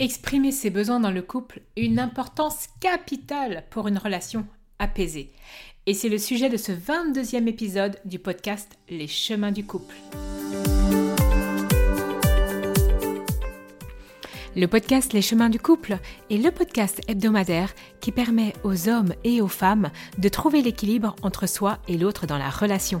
Exprimer ses besoins dans le couple, une importance capitale pour une relation apaisée. Et c'est le sujet de ce 22e épisode du podcast Les chemins du couple. Le podcast Les chemins du couple est le podcast hebdomadaire qui permet aux hommes et aux femmes de trouver l'équilibre entre soi et l'autre dans la relation.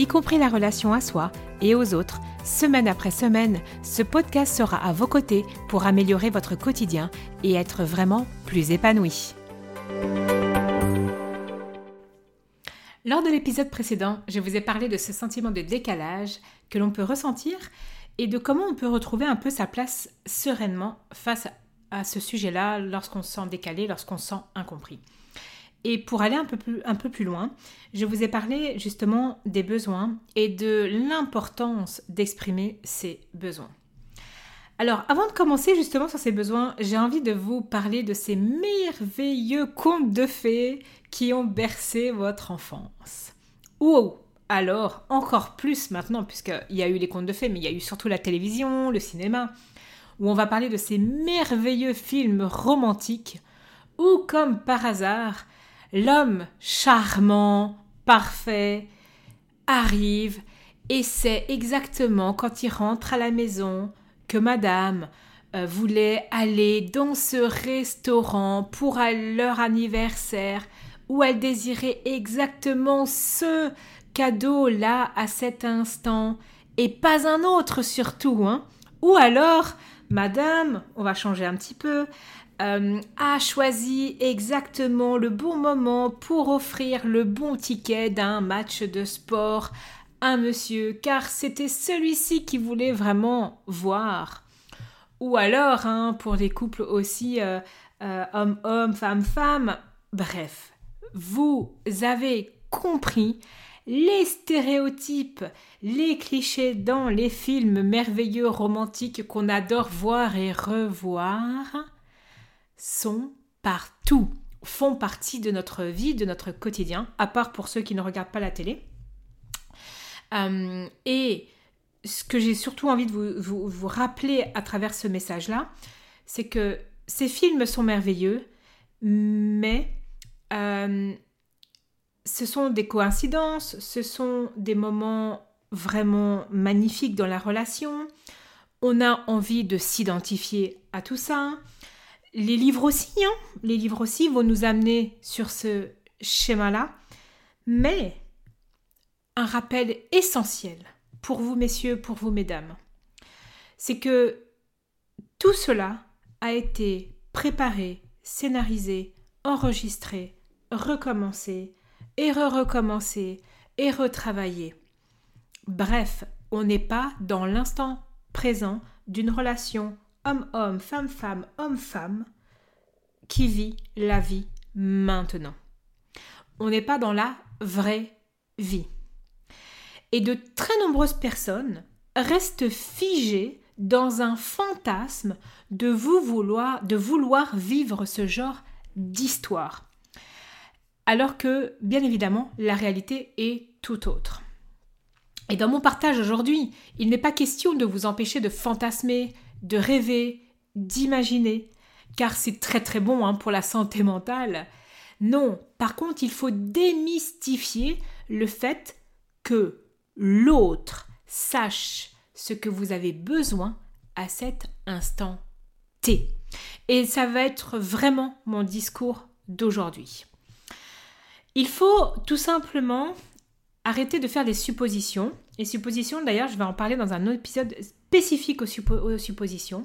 y compris la relation à soi et aux autres, semaine après semaine, ce podcast sera à vos côtés pour améliorer votre quotidien et être vraiment plus épanoui. Lors de l'épisode précédent, je vous ai parlé de ce sentiment de décalage que l'on peut ressentir et de comment on peut retrouver un peu sa place sereinement face à ce sujet-là lorsqu'on se sent décalé, lorsqu'on se sent incompris. Et pour aller un peu, plus, loin, je vous ai parlé justement des besoins et de l'importance d'exprimer ces besoins. Alors, avant de commencer justement sur ces besoins, j'ai envie de vous parler de ces merveilleux contes de fées qui ont bercé votre enfance. Ou alors, encore plus maintenant, puisqu'il y a eu les contes de fées, mais il y a eu surtout la télévision, le cinéma, où on va parler de ces merveilleux films romantiques où, comme par hasard, l'homme charmant, parfait, arrive et sait exactement quand il rentre à la maison que madame euh, voulait aller dans ce restaurant pour leur anniversaire où elle désirait exactement ce cadeau-là à cet instant et pas un autre surtout. Hein. Ou alors, madame, on va changer un petit peu, euh, a choisi exactement le bon moment pour offrir le bon ticket d'un match de sport à monsieur, car c'était celui-ci qui voulait vraiment voir. Ou alors, hein, pour des couples aussi euh, euh, homme-homme, femme-femme, bref, vous avez compris les stéréotypes, les clichés dans les films merveilleux romantiques qu'on adore voir et revoir sont partout, font partie de notre vie, de notre quotidien, à part pour ceux qui ne regardent pas la télé. Euh, et ce que j'ai surtout envie de vous, vous, rappeler à travers ce message-là, c'est que ces films sont merveilleux, mais euh, ce sont des coïncidences, ce sont des moments vraiment magnifiques dans la relation. On a envie de s'identifier à tout ça. Les livres aussi, hein les livres aussi vont nous amener sur ce schéma-là. Mais un rappel essentiel pour vous, messieurs, pour vous, mesdames, c'est que tout cela a été préparé, scénarisé, enregistré, recommencé, et re-recommencé, et retravaillé. Bref, on n'est pas dans l'instant présent d'une relation homme-homme, femme-femme, homme-femme, qui vit la vie maintenant. On n'est pas dans la vraie vie. Et de très nombreuses personnes restent figées dans un fantasme de vouloir, de vouloir vivre ce genre d'histoire. Alors que, bien évidemment, la réalité est tout autre. Et dans mon partage aujourd'hui, il n'est pas question de vous empêcher de fantasmer, de rêver, d'imaginer, car c'est très très bon hein, pour la santé mentale. Non, par contre, il faut démystifier le fait que l'autre sache ce que vous avez besoin à cet instant T. Et ça va être vraiment mon discours d'aujourd'hui. Il faut tout simplement arrêter de faire des suppositions. Les suppositions, d'ailleurs, je vais en parler dans un autre épisode spécifique aux, suppositions.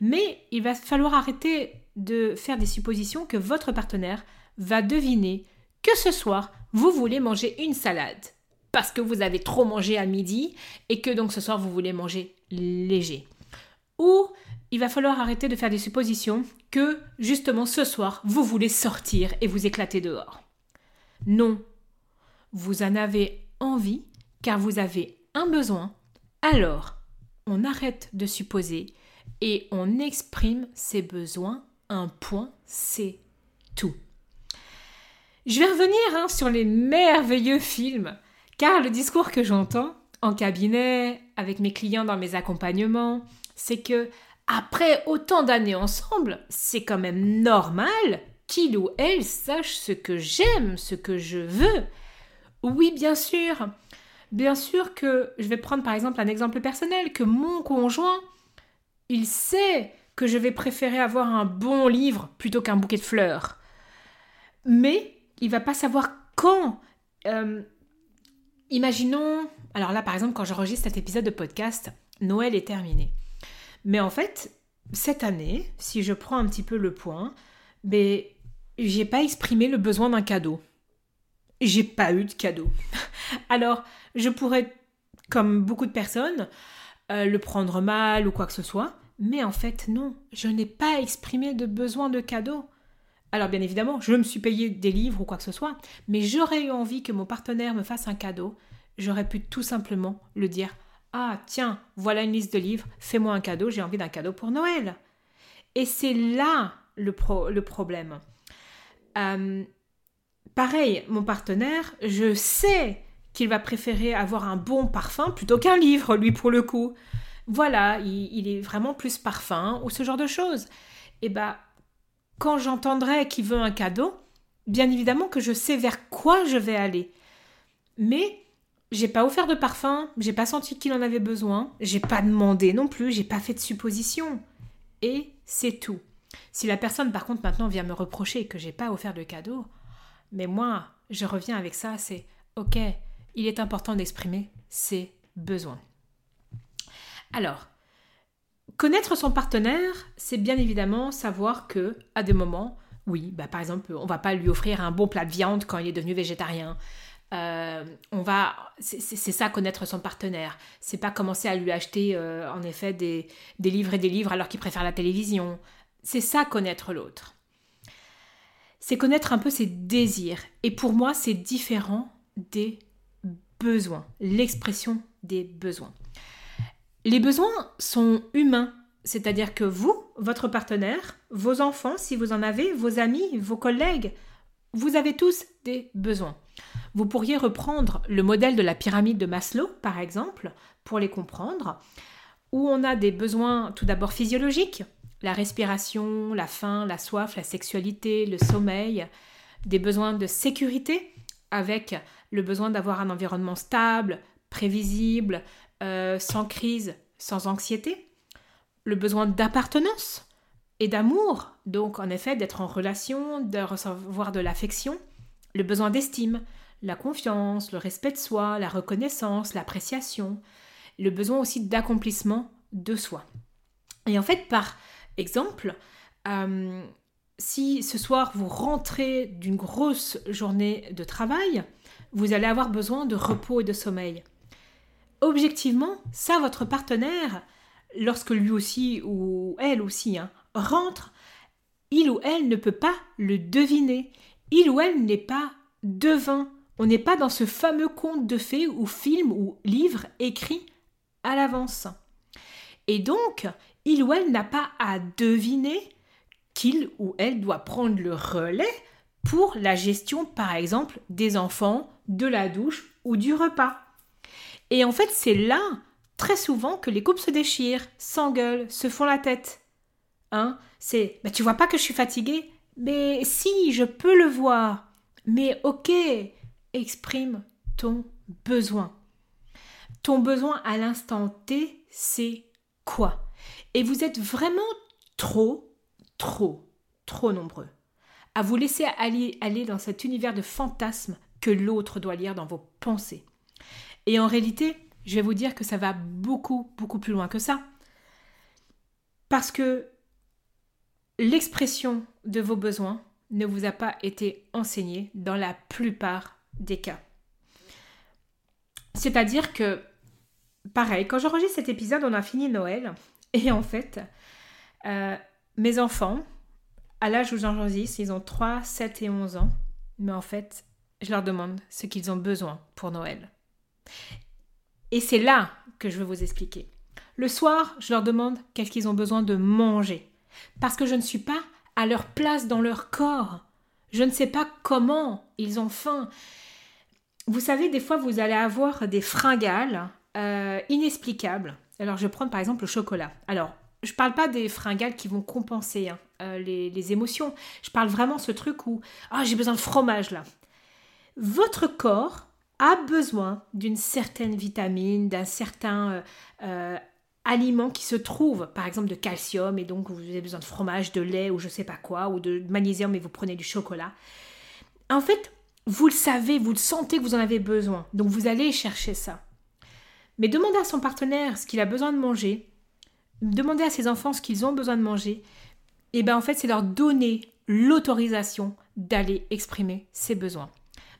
Mais il va falloir arrêter de faire des suppositions que votre partenaire va deviner que ce soir, vous voulez manger une salade parce que vous avez trop mangé à midi et que donc ce soir, vous voulez manger léger. Ou il va falloir arrêter de faire des suppositions que justement ce soir, vous voulez sortir et vous éclater dehors. Non, vous en avez envie car vous avez un besoin. Alors, on arrête de supposer et on exprime ses besoins. Un point, c'est tout. Je vais revenir hein, sur les merveilleux films, car le discours que j'entends en cabinet, avec mes clients dans mes accompagnements, c'est que après autant d'années ensemble, c'est quand même normal qu'il ou elle sache ce que j'aime, ce que je veux. Oui, bien sûr. Bien sûr que je vais prendre par exemple un exemple personnel, que mon conjoint, il sait que je vais préférer avoir un bon livre plutôt qu'un bouquet de fleurs. Mais il va pas savoir quand. Euh, imaginons, alors là par exemple quand j'enregistre cet épisode de podcast, Noël est terminé. Mais en fait, cette année, si je prends un petit peu le point, ben, j'ai pas exprimé le besoin d'un cadeau. J'ai pas eu de cadeau. Alors, je pourrais, comme beaucoup de personnes, euh, le prendre mal ou quoi que ce soit, mais en fait, non, je n'ai pas exprimé de besoin de cadeau. Alors, bien évidemment, je me suis payé des livres ou quoi que ce soit, mais j'aurais eu envie que mon partenaire me fasse un cadeau. J'aurais pu tout simplement le dire ah, tiens, voilà une liste de livres, fais-moi un cadeau, j'ai envie d'un cadeau pour Noël. Et c'est là le, le problème. Euh, pareil, mon partenaire, je sais qu'il va préférer avoir un bon parfum plutôt qu'un livre, lui, pour le coup. Voilà, il, est vraiment plus parfum ou ce genre de choses. Et bah, quand j'entendrai qu'il veut un cadeau, bien évidemment que je sais vers quoi je vais aller. Mais j'ai pas offert de parfum, j'ai pas senti qu'il en avait besoin, j'ai pas demandé non plus, j'ai pas fait de supposition. Et c'est tout. Si la personne par contre maintenant vient me reprocher que j'ai pas offert de cadeau, mais moi, je reviens avec ça, c'est OK, il est important d'exprimer ses besoins. Alors, connaître son partenaire, c'est bien évidemment savoir que à des moments, oui, bah par exemple, on va pas lui offrir un bon plat de viande quand il est devenu végétarien. Euh, on va, c'est ça connaître son partenaire. C'est pas commencer à lui acheter euh, en effet des, livres et des livres alors qu'il préfère la télévision. C'est ça connaître l'autre. C'est connaître un peu ses désirs. Et pour moi, c'est différent des besoins, l'expression des besoins. Les besoins sont humains, c'est-à-dire que vous, votre partenaire, vos enfants, si vous en avez, vos amis, vos collègues, vous avez tous des besoins. Vous pourriez reprendre le modèle de la pyramide de Maslow, par exemple, pour les comprendre, où on a des besoins tout d'abord physiologiques, la respiration, la faim, la soif, la sexualité, le sommeil, des besoins de sécurité, avec le besoin d'avoir un environnement stable, prévisible, euh, sans crise, sans anxiété, le besoin d'appartenance et d'amour, donc en effet d'être en relation, de recevoir de l'affection, le besoin d'estime, la confiance, le respect de soi, la reconnaissance, l'appréciation, le besoin aussi d'accomplissement de soi. Et en fait, par exemple, euh, si ce soir vous rentrez d'une grosse journée de travail, vous allez avoir besoin de repos et de sommeil. Objectivement, ça, votre partenaire, lorsque lui aussi ou elle aussi hein, rentre, il ou elle ne peut pas le deviner. Il ou elle n'est pas devin. On n'est pas dans ce fameux conte de fées ou film ou livre écrit à l'avance. Et donc, il ou elle n'a pas à deviner qu'il ou elle doit prendre le relais pour la gestion, par exemple, des enfants, de la douche ou du repas. Et en fait, c'est là, très souvent, que les couples se déchirent, s'engueulent, se font la tête. Hein C'est, bah, tu vois pas que je suis fatiguée Mais si, je peux le voir. Mais ok, exprime ton besoin. Ton besoin à l'instant T, c'est quoi? Et vous êtes vraiment trop, trop, trop nombreux à vous laisser aller, aller dans cet univers de fantasmes que l'autre doit lire dans vos pensées. Et en réalité, je vais vous dire que ça va beaucoup, beaucoup plus loin que ça. Parce que l'expression de vos besoins ne vous a pas été enseignée dans la plupart des cas. C'est-à-dire que, pareil, quand j'enregistre cet épisode, on a fini Noël. Et en fait, euh, mes enfants, à l'âge où j'enregistre, ils ont 3, 7 et 11 ans. Mais en fait, je leur demande ce qu'ils ont besoin pour Noël. Et c'est là que je veux vous expliquer. Le soir, je leur demande qu'est-ce qu'ils ont besoin de manger. Parce que je ne suis pas à leur place dans leur corps. Je ne sais pas comment ils ont faim. Vous savez, des fois, vous allez avoir des fringales euh, inexplicables. Alors, je vais prendre par exemple le chocolat. Alors, je parle pas des fringales qui vont compenser hein, euh, les, émotions. Je parle vraiment ce truc où ah, j'ai besoin de fromage là. Votre corps a besoin d'une certaine vitamine, d'un certain euh, aliment qui se trouve, par exemple de calcium, et donc vous avez besoin de fromage, de lait ou je sais pas quoi, ou de magnésium et vous prenez du chocolat. En fait, vous le savez, vous le sentez que vous en avez besoin, donc vous allez chercher ça. Mais demandez à son partenaire ce qu'il a besoin de manger, demandez à ses enfants ce qu'ils ont besoin de manger, et bien en fait c'est leur donner l'autorisation d'aller exprimer ses besoins.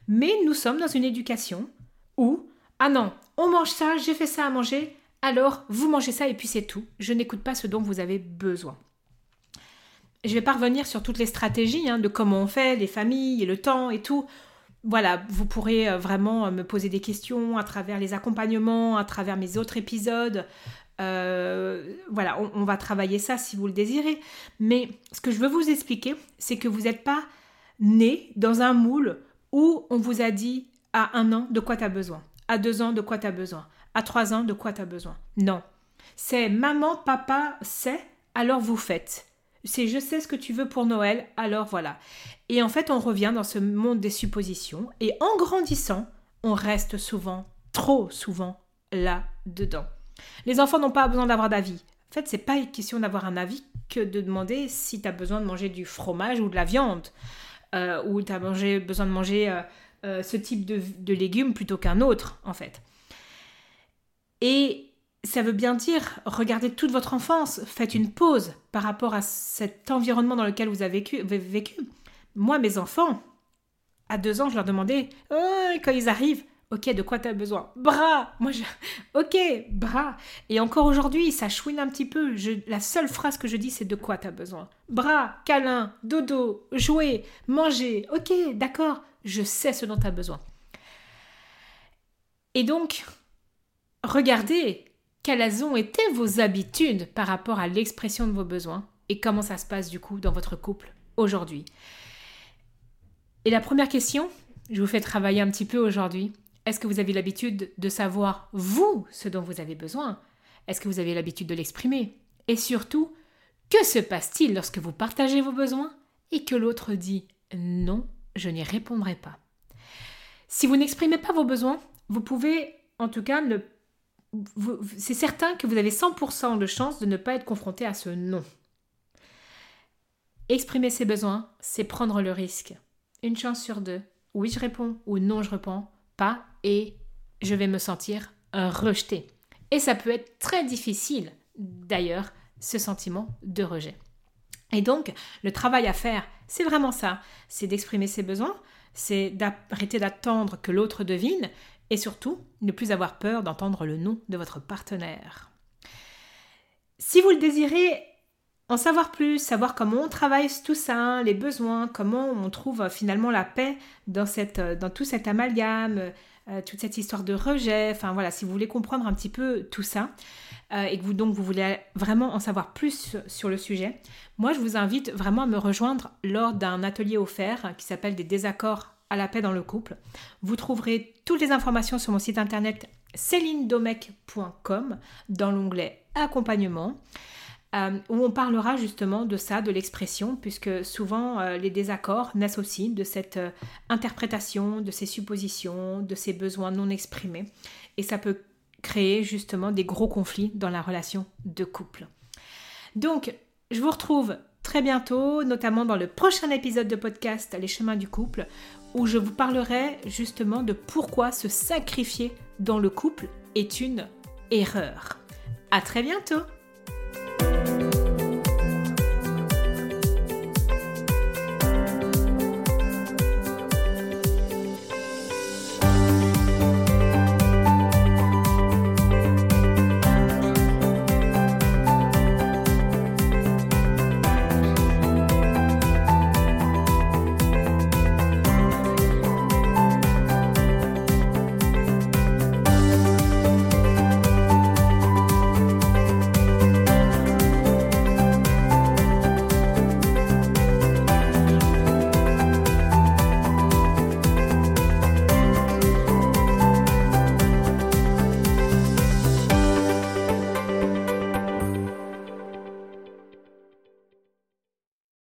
Mais nous sommes dans une éducation où, ah non, on mange ça, j'ai fait ça à manger, alors vous mangez ça et puis c'est tout. Je n'écoute pas ce dont vous avez besoin. Je vais pas revenir sur toutes les stratégies hein, de comment on fait, les familles et le temps et tout. Voilà, vous pourrez euh, vraiment euh, me poser des questions à travers les accompagnements, à travers mes autres épisodes. Euh, voilà, on, on, va travailler ça si vous le désirez. Mais ce que je veux vous expliquer, c'est que vous n'êtes pas né dans un moule où on vous a dit à un an de quoi tu as besoin, à deux ans de quoi tu as besoin, à trois ans de quoi tu as besoin. Non. C'est maman, papa sait, alors vous faites. C'est je sais ce que tu veux pour Noël, alors voilà. Et en fait, on revient dans ce monde des suppositions et en grandissant, on reste souvent, trop souvent, là-dedans. Les enfants n'ont pas besoin d'avoir d'avis. En fait, c'est pas une question d'avoir un avis que de demander si tu as besoin de manger du fromage ou de la viande, euh, ou tu as besoin de manger euh, euh, ce type de légumes plutôt qu'un autre, en fait. Et ça veut bien dire, regardez toute votre enfance, faites une pause par rapport à cet environnement dans lequel vous avez vécu. Moi, mes enfants, à deux ans, je leur demandais, oh, quand ils arrivent, ok, de quoi tu as besoin? Bras Moi, ok, bras. Et encore aujourd'hui, ça chouine un petit peu. La seule phrase que je dis, c'est de quoi tu as besoin? Bras, câlin, dodo, jouer, manger. Ok, d'accord, je sais ce dont tu as besoin. Et donc, regardez quelles ont été vos habitudes par rapport à l'expression de vos besoins et comment ça se passe du coup dans votre couple aujourd'hui? Et la première question, je vous fais travailler un petit peu aujourd'hui. Est-ce que vous avez l'habitude de savoir, vous, ce dont vous avez besoin? Est-ce que vous avez l'habitude de l'exprimer? Et surtout, que se passe-t-il lorsque vous partagez vos besoins et que l'autre dit non, je n'y répondrai pas Si vous n'exprimez pas vos besoins, vous pouvez en tout cas ne c'est certain que vous avez 100% de chance de ne pas être confronté à ce non. Exprimer ses besoins, c'est prendre le risque. Une chance sur deux. Oui, je réponds ou non, je réponds pas et je vais me sentir rejeté. Et ça peut être très difficile, d'ailleurs, ce sentiment de rejet. Et donc, le travail à faire, c'est vraiment ça. C'est d'exprimer ses besoins, c'est d'arrêter d'attendre que l'autre devine, et surtout, ne plus avoir peur d'entendre le nom de votre partenaire. Si vous le désirez en savoir plus, savoir comment on travaille tout ça, les besoins, comment on trouve euh, finalement la paix dans, cette, euh, tout cet amalgame, euh, toute cette histoire de rejet, enfin voilà, si vous voulez comprendre un petit peu tout ça, et que vous donc vous voulez vraiment en savoir plus sur le sujet, moi je vous invite vraiment à me rejoindre lors d'un atelier offert qui s'appelle des désaccords à la paix dans le couple. Vous trouverez toutes les informations sur mon site internet célinedomec.com dans l'onglet accompagnement. Euh, où on parlera justement de ça, de l'expression, puisque souvent euh, les désaccords naissent aussi de cette euh, interprétation, de ces suppositions, de ces besoins non exprimés. Et ça peut créer justement des gros conflits dans la relation de couple. Donc, je vous retrouve très bientôt, notamment dans le prochain épisode de podcast Les chemins du couple, où je vous parlerai justement de pourquoi se sacrifier dans le couple est une erreur. À très bientôt!